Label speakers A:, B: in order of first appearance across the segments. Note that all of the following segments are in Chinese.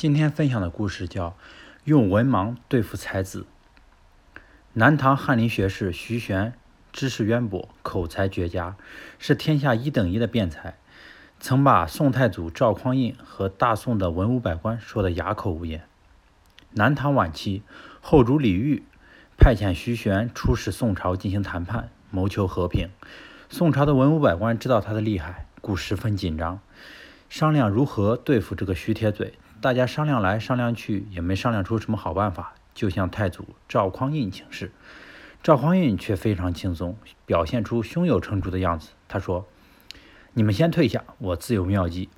A: 今天分享的故事叫《用文盲对付才子》。南唐翰林学士徐玄知识渊博，口才绝佳，是天下一等一的辩才，曾把宋太祖赵匡胤和大宋的文武百官说得哑口无言。南唐晚期，后主李煜派遣徐玄出使宋朝进行谈判，谋求和平。宋朝的文武百官知道他的厉害，故十分紧张，商量如何对付这个徐铁嘴。大家商量来商量去，也没商量出什么好办法，就向太祖赵匡胤请示。赵匡胤却非常轻松，表现出胸有成竹的样子。他说：“你们先退下，我自有妙计。”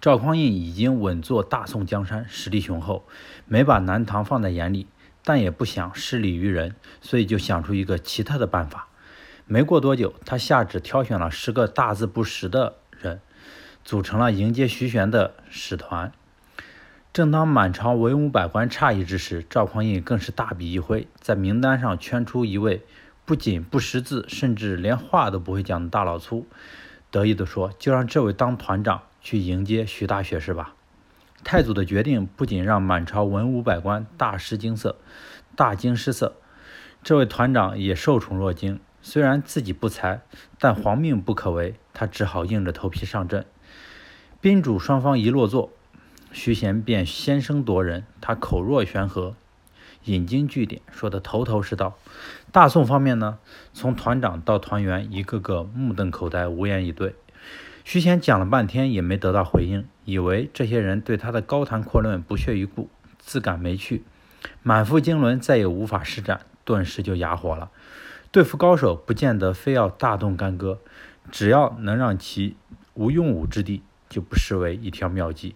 A: 赵匡胤已经稳坐大宋江山，实力雄厚，没把南唐放在眼里，但也不想失礼于人，所以就想出一个奇特的办法。没过多久，他下旨挑选了十个大字不识的，组成了迎接徐玄的使团。正当满朝文武百官诧异之时，赵匡胤更是大笔一挥，在名单上圈出一位不仅不识字，甚至连话都不会讲的大老粗，得意地说：“就让这位当团长去迎接徐大学士吧。”太祖的决定不仅让满朝文武百官大失惊色、大惊失色，这位团长也受宠若惊。虽然自己不才，但皇命不可违，他只好硬着头皮上阵。宾主双方一落座。徐贤便先声夺人，他口若悬河，引经据典，说得头头是道。大宋方面呢，从团长到团员，一个个目瞪口呆，无言以对。徐贤讲了半天也没得到回应，以为这些人对他的高谈阔论不屑一顾，自感没趣，满腹经纶再也无法施展，顿时就哑火了。对付高手，不见得非要大动干戈，只要能让其无用武之地，就不失为一条妙计。